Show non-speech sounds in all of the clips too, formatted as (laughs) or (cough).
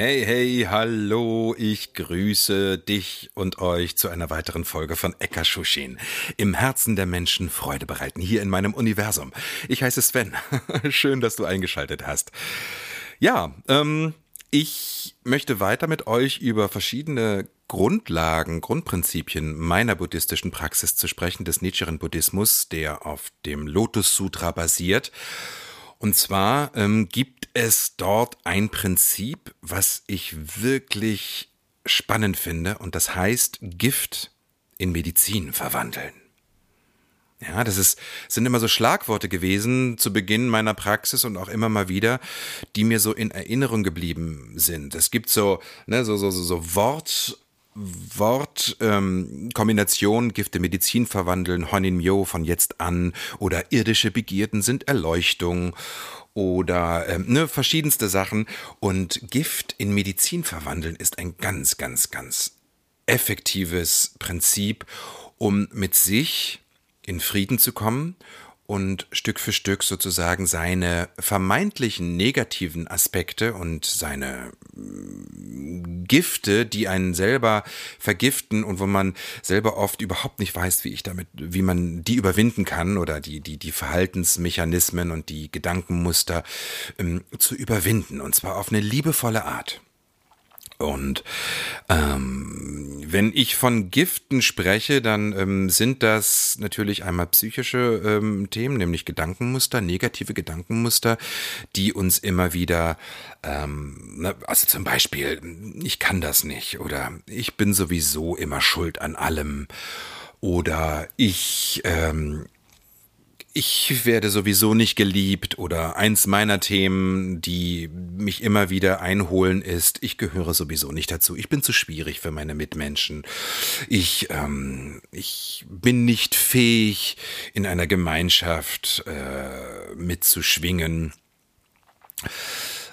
Hey, hey, hallo, ich grüße dich und euch zu einer weiteren Folge von Ekashushin. Im Herzen der Menschen Freude bereiten, hier in meinem Universum. Ich heiße Sven. (laughs) Schön, dass du eingeschaltet hast. Ja, ähm, ich möchte weiter mit euch über verschiedene Grundlagen, Grundprinzipien meiner buddhistischen Praxis zu sprechen, des Nichiren-Buddhismus, der auf dem Lotus-Sutra basiert. Und zwar ähm, gibt es dort ein Prinzip, was ich wirklich spannend finde, und das heißt Gift in Medizin verwandeln. Ja, das ist, sind immer so Schlagworte gewesen zu Beginn meiner Praxis und auch immer mal wieder, die mir so in Erinnerung geblieben sind. Es gibt so, ne, so, so, so, so Wort, Wortkombination ähm, Gifte Medizin verwandeln, Honin Myo von jetzt an oder irdische Begierden sind Erleuchtung oder ähm, ne, verschiedenste Sachen. Und Gift in Medizin verwandeln ist ein ganz, ganz, ganz effektives Prinzip, um mit sich in Frieden zu kommen und Stück für Stück sozusagen seine vermeintlichen negativen Aspekte und seine mm, Gifte, die einen selber vergiften und wo man selber oft überhaupt nicht weiß, wie ich damit, wie man die überwinden kann oder die, die, die Verhaltensmechanismen und die Gedankenmuster ähm, zu überwinden und zwar auf eine liebevolle Art. Und ähm, wenn ich von Giften spreche, dann ähm, sind das natürlich einmal psychische ähm, Themen, nämlich Gedankenmuster, negative Gedankenmuster, die uns immer wieder, ähm, also zum Beispiel, ich kann das nicht oder ich bin sowieso immer schuld an allem oder ich ähm, ich werde sowieso nicht geliebt oder eins meiner Themen, die mich immer wieder einholen, ist, ich gehöre sowieso nicht dazu. Ich bin zu schwierig für meine Mitmenschen. Ich, ähm, ich bin nicht fähig, in einer Gemeinschaft äh, mitzuschwingen.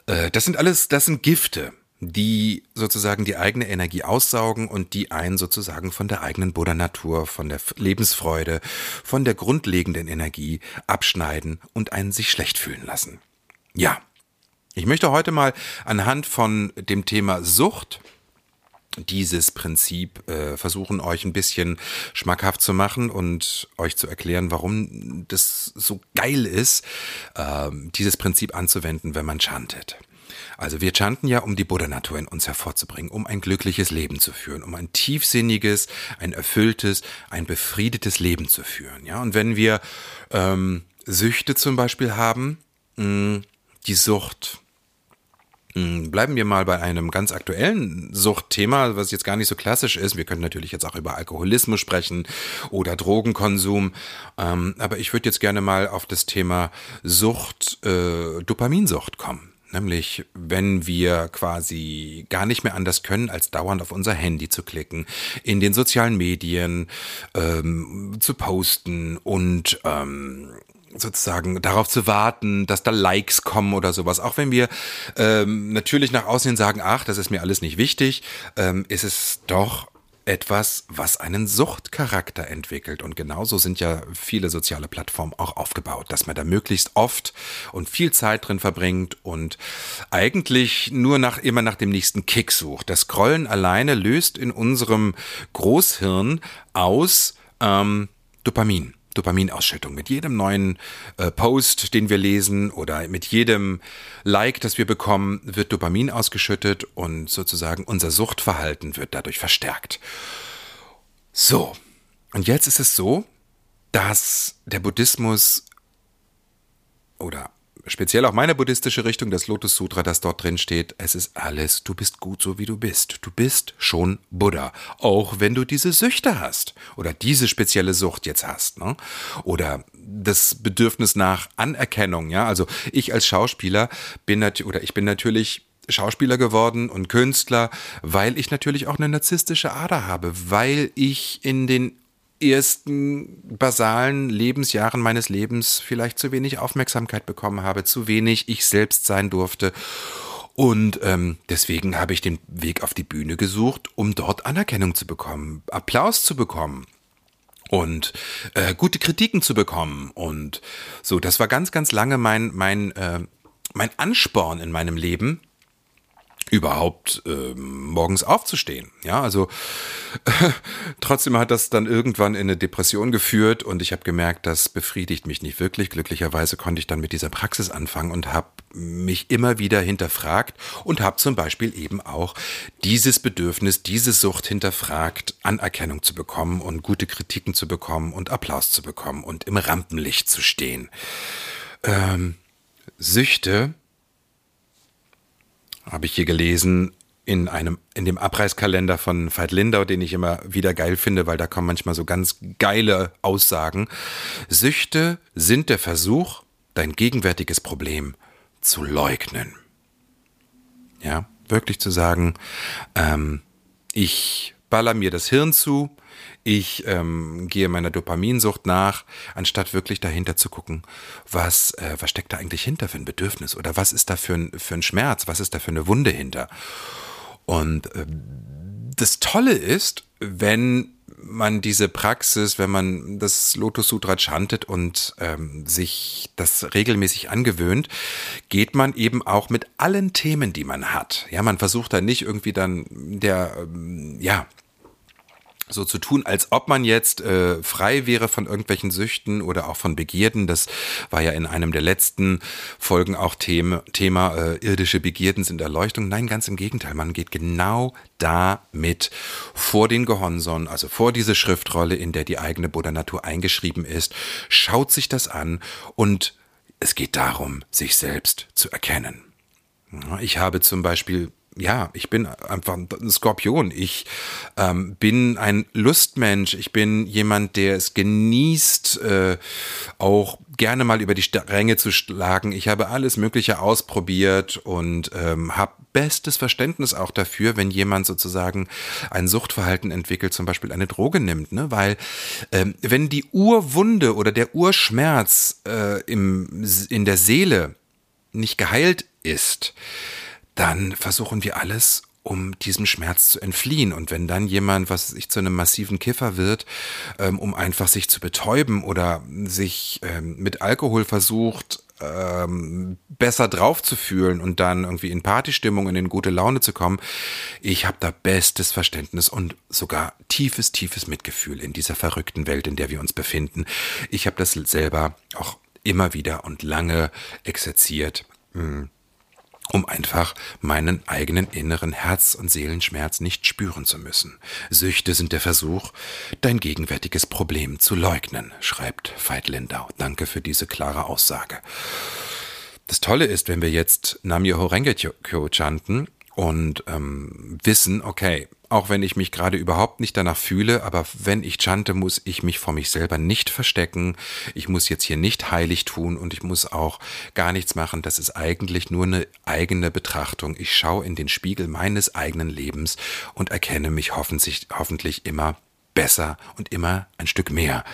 Äh, das sind alles, das sind Gifte die sozusagen die eigene Energie aussaugen und die einen sozusagen von der eigenen Buddha-Natur, von der Lebensfreude, von der grundlegenden Energie abschneiden und einen sich schlecht fühlen lassen. Ja, ich möchte heute mal anhand von dem Thema Sucht dieses Prinzip äh, versuchen, euch ein bisschen schmackhaft zu machen und euch zu erklären, warum das so geil ist, äh, dieses Prinzip anzuwenden, wenn man chantet. Also wir chanten ja, um die Buddha-Natur in uns hervorzubringen, um ein glückliches Leben zu führen, um ein tiefsinniges, ein erfülltes, ein befriedetes Leben zu führen. Ja, und wenn wir ähm, Süchte zum Beispiel haben, mh, die Sucht, Bleiben wir mal bei einem ganz aktuellen Suchtthema, was jetzt gar nicht so klassisch ist. Wir können natürlich jetzt auch über Alkoholismus sprechen oder Drogenkonsum. Ähm, aber ich würde jetzt gerne mal auf das Thema Sucht, äh, Dopaminsucht kommen. Nämlich, wenn wir quasi gar nicht mehr anders können, als dauernd auf unser Handy zu klicken, in den sozialen Medien ähm, zu posten und ähm, sozusagen darauf zu warten, dass da Likes kommen oder sowas. Auch wenn wir ähm, natürlich nach außen sagen, ach, das ist mir alles nicht wichtig, ähm, ist es doch etwas, was einen Suchtcharakter entwickelt. Und genauso sind ja viele soziale Plattformen auch aufgebaut, dass man da möglichst oft und viel Zeit drin verbringt und eigentlich nur nach, immer nach dem nächsten Kick sucht. Das Scrollen alleine löst in unserem Großhirn aus ähm, Dopamin. Dopaminausschüttung. Mit jedem neuen äh, Post, den wir lesen oder mit jedem Like, das wir bekommen, wird Dopamin ausgeschüttet und sozusagen unser Suchtverhalten wird dadurch verstärkt. So, und jetzt ist es so, dass der Buddhismus oder speziell auch meine buddhistische Richtung, das Lotus Sutra, das dort drin steht, es ist alles, du bist gut so wie du bist. Du bist schon Buddha, auch wenn du diese Süchte hast oder diese spezielle Sucht jetzt hast, ne? Oder das Bedürfnis nach Anerkennung, ja? Also ich als Schauspieler bin natürlich oder ich bin natürlich Schauspieler geworden und Künstler, weil ich natürlich auch eine narzisstische Ader habe, weil ich in den ersten basalen Lebensjahren meines Lebens vielleicht zu wenig Aufmerksamkeit bekommen habe, zu wenig ich selbst sein durfte. Und ähm, deswegen habe ich den Weg auf die Bühne gesucht, um dort Anerkennung zu bekommen, Applaus zu bekommen und äh, gute Kritiken zu bekommen. Und so, das war ganz, ganz lange mein, mein, äh, mein Ansporn in meinem Leben, überhaupt äh, morgens aufzustehen. Ja, also äh, (laughs) trotzdem hat das dann irgendwann in eine Depression geführt und ich habe gemerkt, das befriedigt mich nicht wirklich. Glücklicherweise konnte ich dann mit dieser Praxis anfangen und habe mich immer wieder hinterfragt und habe zum Beispiel eben auch dieses Bedürfnis, diese Sucht hinterfragt, Anerkennung zu bekommen und gute Kritiken zu bekommen und Applaus zu bekommen und im Rampenlicht zu stehen. Ähm, Süchte habe ich hier gelesen, in einem, in dem Abreißkalender von Veit Lindau, den ich immer wieder geil finde, weil da kommen manchmal so ganz geile Aussagen. Süchte sind der Versuch, dein gegenwärtiges Problem zu leugnen. Ja, wirklich zu sagen, ähm, ich baller mir das Hirn zu, ich ähm, gehe meiner Dopaminsucht nach, anstatt wirklich dahinter zu gucken, was, äh, was steckt da eigentlich hinter für ein Bedürfnis oder was ist da für ein, für ein Schmerz, was ist da für eine Wunde hinter. Und äh, das Tolle ist, wenn man diese Praxis, wenn man das Lotus Sutra chantet und ähm, sich das regelmäßig angewöhnt, geht man eben auch mit allen Themen, die man hat. Ja, man versucht da nicht irgendwie dann der, ähm, ja, so zu tun, als ob man jetzt äh, frei wäre von irgendwelchen Süchten oder auch von Begierden. Das war ja in einem der letzten Folgen auch Thema, Thema äh, irdische Begierden sind Erleuchtung. Nein, ganz im Gegenteil. Man geht genau damit vor den Gehonson, also vor diese Schriftrolle, in der die eigene Buddha-Natur eingeschrieben ist, schaut sich das an und es geht darum, sich selbst zu erkennen. Ich habe zum Beispiel ja, ich bin einfach ein Skorpion. Ich ähm, bin ein Lustmensch. Ich bin jemand, der es genießt, äh, auch gerne mal über die Ränge zu schlagen. Ich habe alles Mögliche ausprobiert und ähm, habe bestes Verständnis auch dafür, wenn jemand sozusagen ein Suchtverhalten entwickelt, zum Beispiel eine Droge nimmt, ne? Weil ähm, wenn die Urwunde oder der Urschmerz äh, im, in der Seele nicht geheilt ist, dann versuchen wir alles, um diesem Schmerz zu entfliehen. Und wenn dann jemand, was ich zu einem massiven Kiffer wird, ähm, um einfach sich zu betäuben oder sich ähm, mit Alkohol versucht, ähm, besser drauf zu fühlen und dann irgendwie in Partystimmung und in gute Laune zu kommen, ich habe da bestes Verständnis und sogar tiefes, tiefes Mitgefühl in dieser verrückten Welt, in der wir uns befinden. Ich habe das selber auch immer wieder und lange exerziert. Hm um einfach meinen eigenen inneren Herz- und Seelenschmerz nicht spüren zu müssen. Süchte sind der Versuch, dein gegenwärtiges Problem zu leugnen, schreibt Veit Lindau. Danke für diese klare Aussage. Das Tolle ist, wenn wir jetzt Namyo Rengekyo chanten und ähm, wissen, okay, auch wenn ich mich gerade überhaupt nicht danach fühle, aber wenn ich chante, muss ich mich vor mich selber nicht verstecken. Ich muss jetzt hier nicht heilig tun und ich muss auch gar nichts machen. Das ist eigentlich nur eine eigene Betrachtung. Ich schaue in den Spiegel meines eigenen Lebens und erkenne mich hoffentlich, hoffentlich immer besser und immer ein Stück mehr.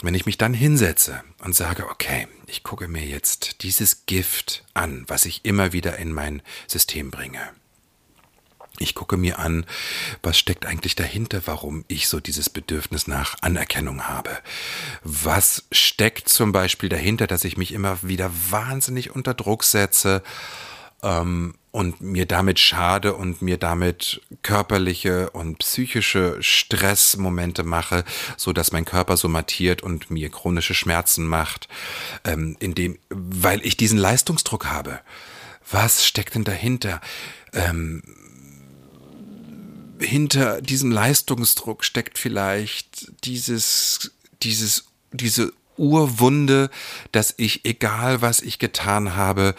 Wenn ich mich dann hinsetze und sage, okay, ich gucke mir jetzt dieses Gift an, was ich immer wieder in mein System bringe ich gucke mir an, was steckt eigentlich dahinter, warum ich so dieses Bedürfnis nach Anerkennung habe. Was steckt zum Beispiel dahinter, dass ich mich immer wieder wahnsinnig unter Druck setze ähm, und mir damit schade und mir damit körperliche und psychische Stressmomente mache, so dass mein Körper somatiert und mir chronische Schmerzen macht, ähm, indem, weil ich diesen Leistungsdruck habe. Was steckt denn dahinter? Ähm, hinter diesem Leistungsdruck steckt vielleicht dieses, dieses, diese Urwunde, dass ich, egal was ich getan habe,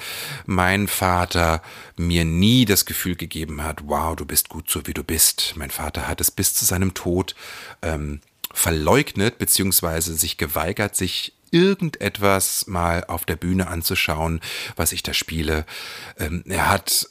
mein Vater mir nie das Gefühl gegeben hat, wow, du bist gut so wie du bist. Mein Vater hat es bis zu seinem Tod ähm, verleugnet, beziehungsweise sich geweigert, sich irgendetwas mal auf der Bühne anzuschauen, was ich da spiele. Ähm, er hat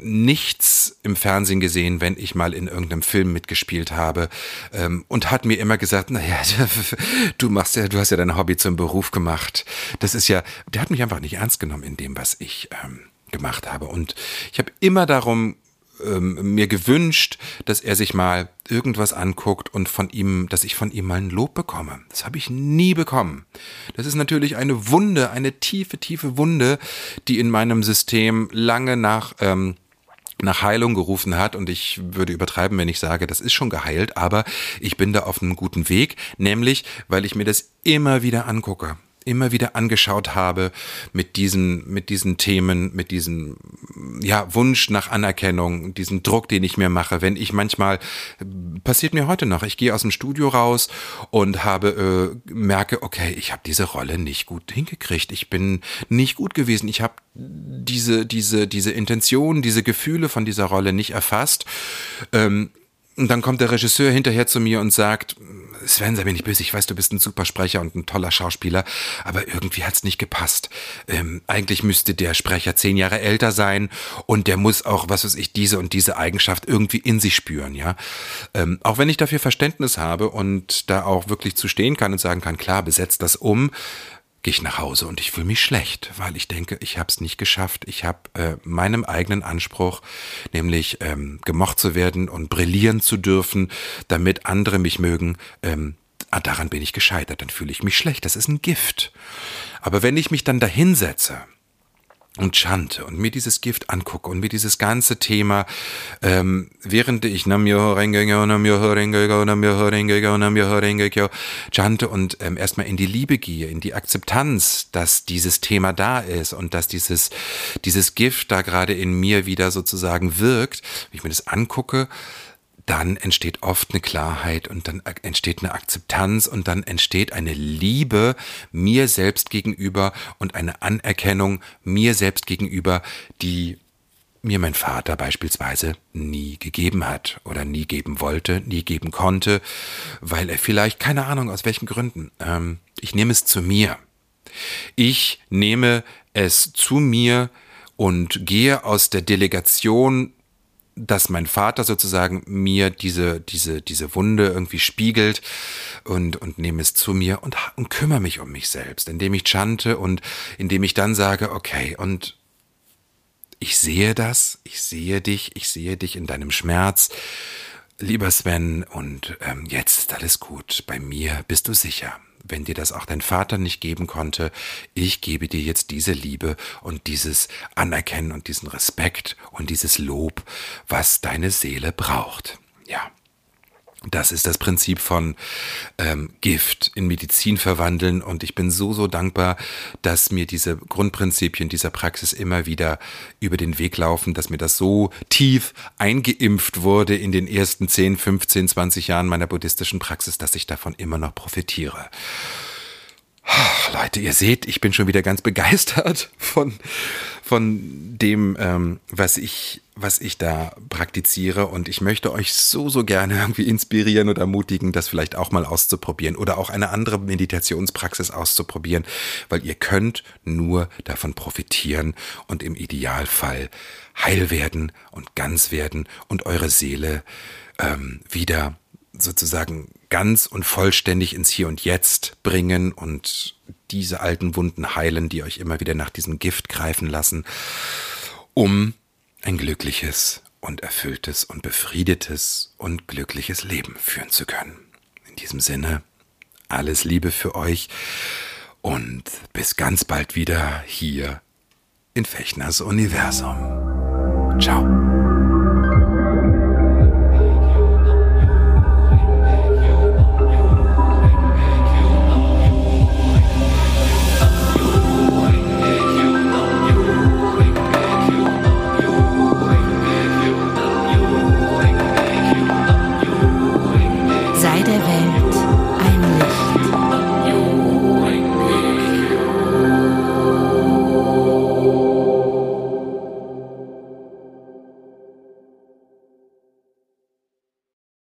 nichts im Fernsehen gesehen, wenn ich mal in irgendeinem Film mitgespielt habe ähm, und hat mir immer gesagt, naja, (laughs) du machst ja, du hast ja dein Hobby zum Beruf gemacht. Das ist ja, der hat mich einfach nicht ernst genommen in dem, was ich ähm, gemacht habe. Und ich habe immer darum ähm, mir gewünscht, dass er sich mal irgendwas anguckt und von ihm, dass ich von ihm mal ein Lob bekomme. Das habe ich nie bekommen. Das ist natürlich eine Wunde, eine tiefe, tiefe Wunde, die in meinem System lange nach ähm, nach Heilung gerufen hat und ich würde übertreiben, wenn ich sage, das ist schon geheilt, aber ich bin da auf einem guten Weg, nämlich weil ich mir das immer wieder angucke immer wieder angeschaut habe mit diesen, mit diesen Themen, mit diesem ja, Wunsch nach Anerkennung, diesen Druck, den ich mir mache. Wenn ich manchmal, passiert mir heute noch, ich gehe aus dem Studio raus und habe, äh, merke, okay, ich habe diese Rolle nicht gut hingekriegt. Ich bin nicht gut gewesen. Ich habe diese, diese, diese Intention, diese Gefühle von dieser Rolle nicht erfasst. Ähm, und dann kommt der Regisseur hinterher zu mir und sagt, Sven, sei mir nicht böse, ich weiß, du bist ein super Sprecher und ein toller Schauspieler, aber irgendwie hat's nicht gepasst. Ähm, eigentlich müsste der Sprecher zehn Jahre älter sein und der muss auch, was weiß ich, diese und diese Eigenschaft irgendwie in sich spüren, ja. Ähm, auch wenn ich dafür Verständnis habe und da auch wirklich zu stehen kann und sagen kann, klar, besetzt das um, gehe ich nach Hause und ich fühle mich schlecht, weil ich denke, ich habe es nicht geschafft. Ich habe äh, meinem eigenen Anspruch, nämlich ähm, gemocht zu werden und brillieren zu dürfen, damit andere mich mögen, ähm, ah, daran bin ich gescheitert. Dann fühle ich mich schlecht. Das ist ein Gift. Aber wenn ich mich dann dahinsetze und chante und mir dieses Gift angucke und mir dieses ganze Thema, ähm, während ich chante und ähm, erstmal in die Liebe gehe, in die Akzeptanz, dass dieses Thema da ist und dass dieses, dieses Gift da gerade in mir wieder sozusagen wirkt, wenn ich mir das angucke, dann entsteht oft eine Klarheit und dann entsteht eine Akzeptanz und dann entsteht eine Liebe mir selbst gegenüber und eine Anerkennung mir selbst gegenüber, die mir mein Vater beispielsweise nie gegeben hat oder nie geben wollte, nie geben konnte, weil er vielleicht, keine Ahnung aus welchen Gründen, ähm, ich nehme es zu mir. Ich nehme es zu mir und gehe aus der Delegation dass mein Vater sozusagen mir diese, diese, diese Wunde irgendwie spiegelt und, und nehme es zu mir und, und kümmere mich um mich selbst, indem ich chante und indem ich dann sage, okay, und ich sehe das, ich sehe dich, ich sehe dich in deinem Schmerz, lieber Sven, und ähm, jetzt ist alles gut, bei mir bist du sicher wenn dir das auch dein Vater nicht geben konnte, ich gebe dir jetzt diese Liebe und dieses Anerkennen und diesen Respekt und dieses Lob, was deine Seele braucht. Ja. Das ist das Prinzip von ähm, Gift in Medizin verwandeln und ich bin so, so dankbar, dass mir diese Grundprinzipien dieser Praxis immer wieder über den Weg laufen, dass mir das so tief eingeimpft wurde in den ersten 10, 15, 20 Jahren meiner buddhistischen Praxis, dass ich davon immer noch profitiere. Leute, ihr seht, ich bin schon wieder ganz begeistert von, von dem, ähm, was ich, was ich da praktiziere. Und ich möchte euch so, so gerne irgendwie inspirieren oder ermutigen, das vielleicht auch mal auszuprobieren oder auch eine andere Meditationspraxis auszuprobieren, weil ihr könnt nur davon profitieren und im Idealfall heil werden und ganz werden und eure Seele ähm, wieder sozusagen ganz und vollständig ins Hier und Jetzt bringen und diese alten Wunden heilen, die euch immer wieder nach diesem Gift greifen lassen, um ein glückliches und erfülltes und befriedetes und glückliches Leben führen zu können. In diesem Sinne, alles Liebe für euch und bis ganz bald wieder hier in Fechners Universum. Ciao.